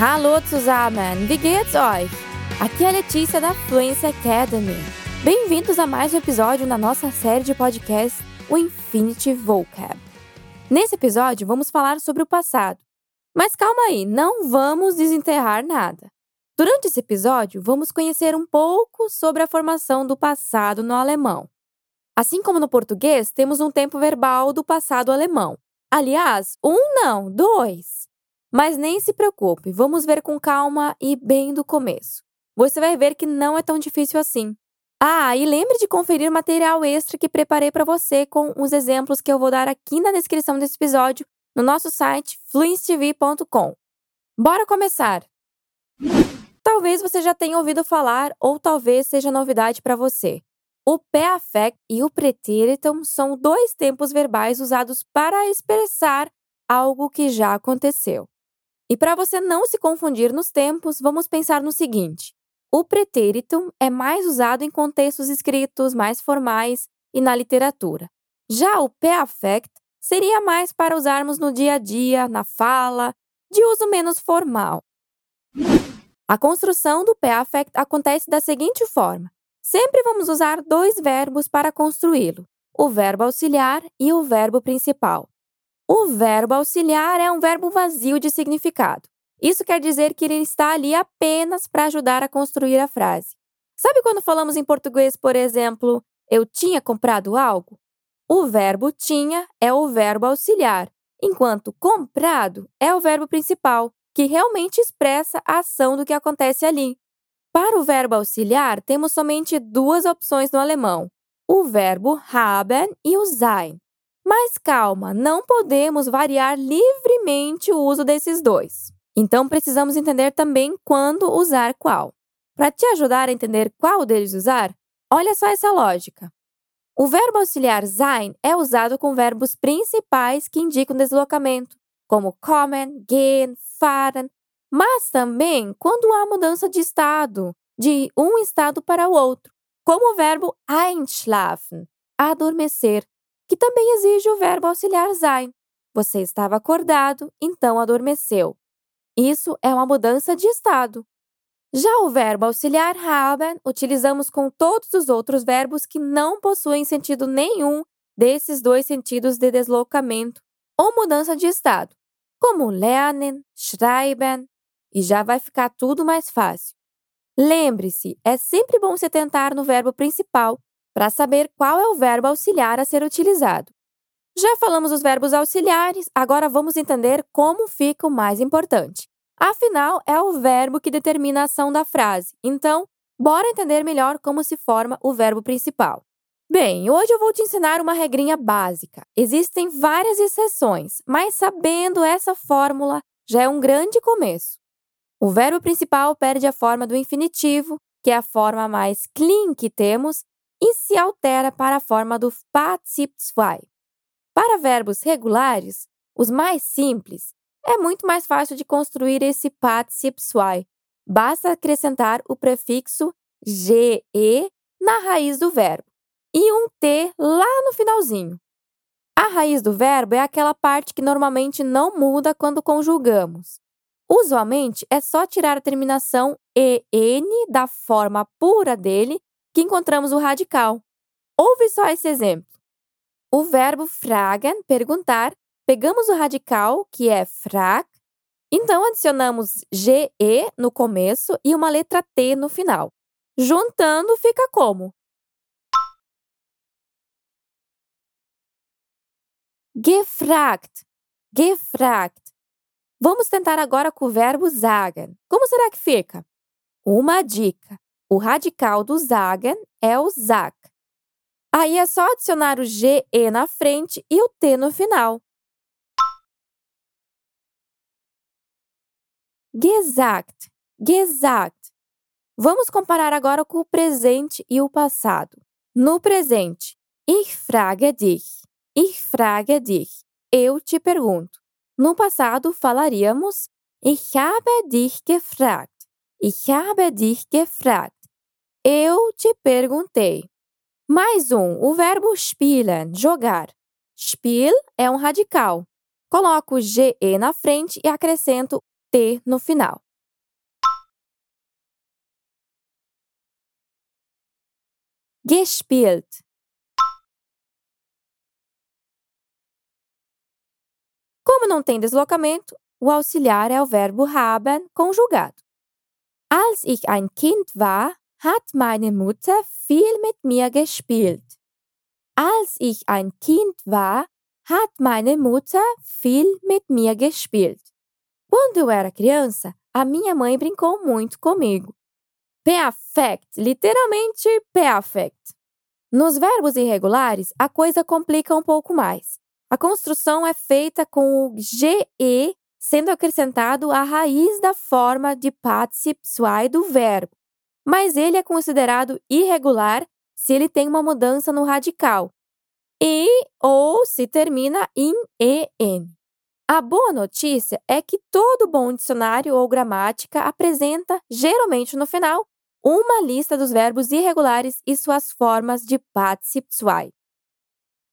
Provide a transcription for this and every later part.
Hallo zusammen, wie geht's euch? Aqui é a Letícia da Fluency Academy. Bem-vindos a mais um episódio na nossa série de podcast, o Infinity Vocab. Nesse episódio, vamos falar sobre o passado. Mas calma aí, não vamos desenterrar nada. Durante esse episódio, vamos conhecer um pouco sobre a formação do passado no alemão. Assim como no português, temos um tempo verbal do passado alemão. Aliás, um não, dois. Mas nem se preocupe, vamos ver com calma e bem do começo. Você vai ver que não é tão difícil assim. Ah, e lembre de conferir material extra que preparei para você com os exemplos que eu vou dar aqui na descrição desse episódio no nosso site fluencetv.com. Bora começar! Talvez você já tenha ouvido falar ou talvez seja novidade para você. O perfect e o pretéritum são dois tempos verbais usados para expressar algo que já aconteceu. E para você não se confundir nos tempos, vamos pensar no seguinte: o pretéritum é mais usado em contextos escritos mais formais e na literatura. Já o perfect seria mais para usarmos no dia a dia, na fala, de uso menos formal. A construção do perfect acontece da seguinte forma: Sempre vamos usar dois verbos para construí-lo: o verbo auxiliar e o verbo principal. O verbo auxiliar é um verbo vazio de significado. Isso quer dizer que ele está ali apenas para ajudar a construir a frase. Sabe quando falamos em português, por exemplo, eu tinha comprado algo? O verbo tinha é o verbo auxiliar, enquanto comprado é o verbo principal, que realmente expressa a ação do que acontece ali. Para o verbo auxiliar, temos somente duas opções no alemão: o verbo haben e o sein. Mas calma, não podemos variar livremente o uso desses dois. Então precisamos entender também quando usar qual. Para te ajudar a entender qual deles usar, olha só essa lógica. O verbo auxiliar sein é usado com verbos principais que indicam deslocamento, como kommen, gehen, fahren, mas também quando há mudança de estado, de um estado para o outro, como o verbo einschlafen, adormecer, que também exige o verbo auxiliar sein. Você estava acordado, então adormeceu. Isso é uma mudança de estado. Já o verbo auxiliar haben utilizamos com todos os outros verbos que não possuem sentido nenhum desses dois sentidos de deslocamento ou mudança de estado, como lernen, schreiben, e já vai ficar tudo mais fácil. Lembre-se, é sempre bom se tentar no verbo principal para saber qual é o verbo auxiliar a ser utilizado. Já falamos dos verbos auxiliares, agora vamos entender como fica o mais importante. Afinal, é o verbo que determina a ação da frase, então, bora entender melhor como se forma o verbo principal. Bem, hoje eu vou te ensinar uma regrinha básica. Existem várias exceções, mas sabendo essa fórmula já é um grande começo. O verbo principal perde a forma do infinitivo, que é a forma mais clean que temos, e se altera para a forma do 2. Para verbos regulares, os mais simples, é muito mais fácil de construir esse 2. Basta acrescentar o prefixo ge na raiz do verbo e um t lá no finalzinho. A raiz do verbo é aquela parte que normalmente não muda quando conjugamos. Usualmente, é só tirar a terminação EN da forma pura dele que encontramos o radical. Ouve só esse exemplo. O verbo fragen, perguntar, pegamos o radical, que é frag, então adicionamos GE no começo e uma letra T no final. Juntando, fica como? Gefragt, gefragt. Vamos tentar agora com o verbo sagen. Como será que fica? Uma dica: o radical do sagen é o zag. Aí é só adicionar o GE na frente e o T no final. Gesagt, gesagt. Vamos comparar agora com o presente e o passado. No presente, ich frage dich. Ich frage dich. Eu te pergunto. No passado, falaríamos Ich habe dich gefragt. Ich habe dich gefragt. Eu te perguntei. Mais um, o verbo spielen, jogar. Spiel é um radical. Coloco o GE na frente e acrescento T no final. Gespielt. Como não tem deslocamento, o auxiliar é o verbo haben conjugado. Als ich ein Kind war, hat meine Mutter viel mit mir gespielt. Als ich ein Kind war, hat meine Mutter viel mit mir gespielt. Quando eu era criança, a minha mãe brincou muito comigo. Perfect, literalmente perfect. Nos verbos irregulares, a coisa complica um pouco mais. A construção é feita com o GE sendo acrescentado à raiz da forma de participe zwei do verbo, mas ele é considerado irregular se ele tem uma mudança no radical e ou se termina em en. A boa notícia é que todo bom dicionário ou gramática apresenta, geralmente no final, uma lista dos verbos irregulares e suas formas de participe zwei.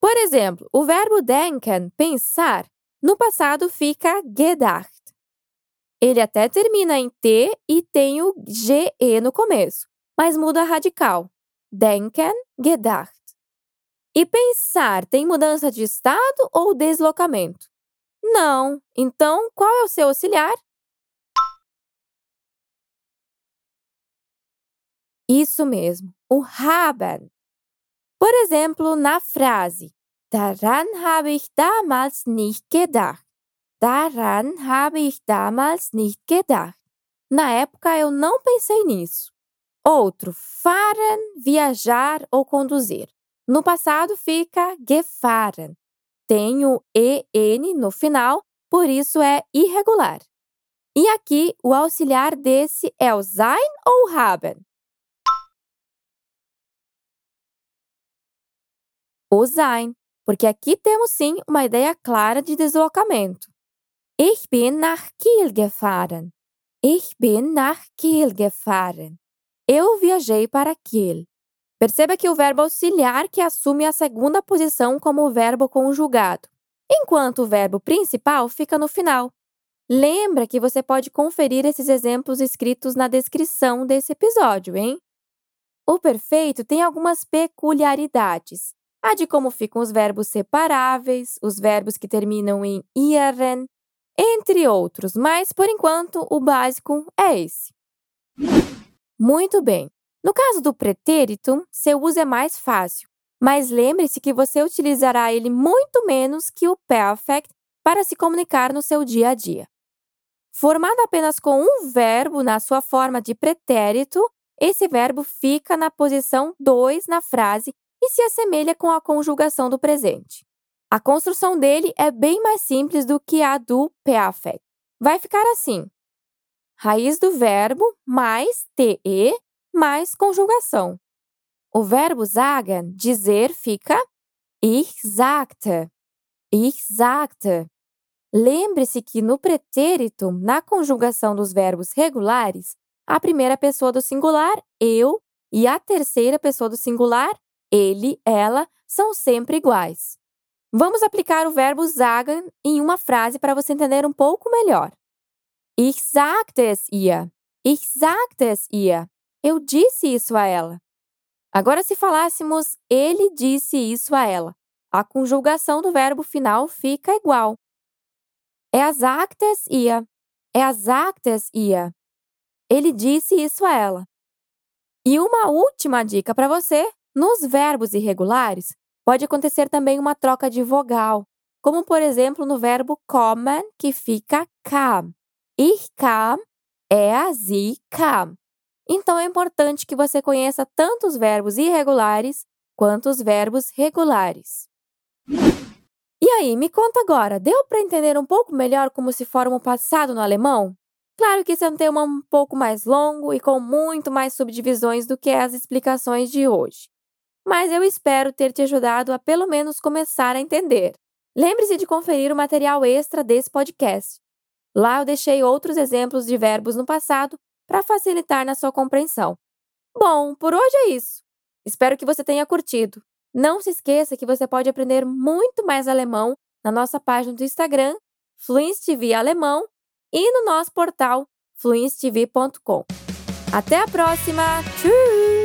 Por exemplo, o verbo denken, pensar, no passado fica gedacht. Ele até termina em T e tem o GE no começo, mas muda radical. Denken, gedacht. E pensar tem mudança de estado ou deslocamento? Não. Então, qual é o seu auxiliar? Isso mesmo, o haben. Por exemplo, na frase Daran habe ich damals nicht gedacht. Daran habe ich damals nicht gedacht. Na época eu não pensei nisso. Outro, fahren, viajar ou conduzir. No passado fica gefahren. Tem o EN no final, por isso é irregular. E aqui, o auxiliar desse é o sein ou haben? O sein porque aqui temos sim uma ideia clara de deslocamento. Ich bin nach Kiel gefahren. Ich bin nach Kiel gefahren. Eu viajei para Kiel. Perceba que o verbo auxiliar que assume a segunda posição como verbo conjugado, enquanto o verbo principal fica no final. Lembra que você pode conferir esses exemplos escritos na descrição desse episódio, hein? O perfeito tem algumas peculiaridades a de como ficam os verbos separáveis, os verbos que terminam em ieren, entre outros, mas por enquanto o básico é esse. Muito bem. No caso do pretérito, seu uso é mais fácil, mas lembre-se que você utilizará ele muito menos que o perfect para se comunicar no seu dia a dia. Formado apenas com um verbo na sua forma de pretérito, esse verbo fica na posição 2 na frase e se assemelha com a conjugação do presente. A construção dele é bem mais simples do que a do perfect. Vai ficar assim: raiz do verbo mais te mais conjugação. O verbo sagen, dizer, fica ich sagte. Ich sagte. Lembre-se que no pretérito, na conjugação dos verbos regulares, a primeira pessoa do singular, eu, e a terceira pessoa do singular, ele, ela são sempre iguais. Vamos aplicar o verbo sagen em uma frase para você entender um pouco melhor. Ich sagte es ihr. Ich sagte es ihr. Eu disse isso a ela. Agora, se falássemos ele disse isso a ela, a conjugação do verbo final fica igual. Er sagte es ihr. Er sagte es ihr. Ele disse isso a ela. E uma última dica para você nos verbos irregulares, pode acontecer também uma troca de vogal, como por exemplo no verbo kommen, que fica kam. Ich kam, er, sie kam. Então é importante que você conheça tanto os verbos irregulares quanto os verbos regulares. E aí, me conta agora, deu para entender um pouco melhor como se forma o passado no alemão? Claro que esse é um tema um pouco mais longo e com muito mais subdivisões do que as explicações de hoje mas eu espero ter te ajudado a pelo menos começar a entender. Lembre-se de conferir o material extra desse podcast. Lá eu deixei outros exemplos de verbos no passado para facilitar na sua compreensão. Bom, por hoje é isso. Espero que você tenha curtido. Não se esqueça que você pode aprender muito mais alemão na nossa página do Instagram, Fluence TV Alemão, e no nosso portal fluencetv.com. Até a próxima! Tchau!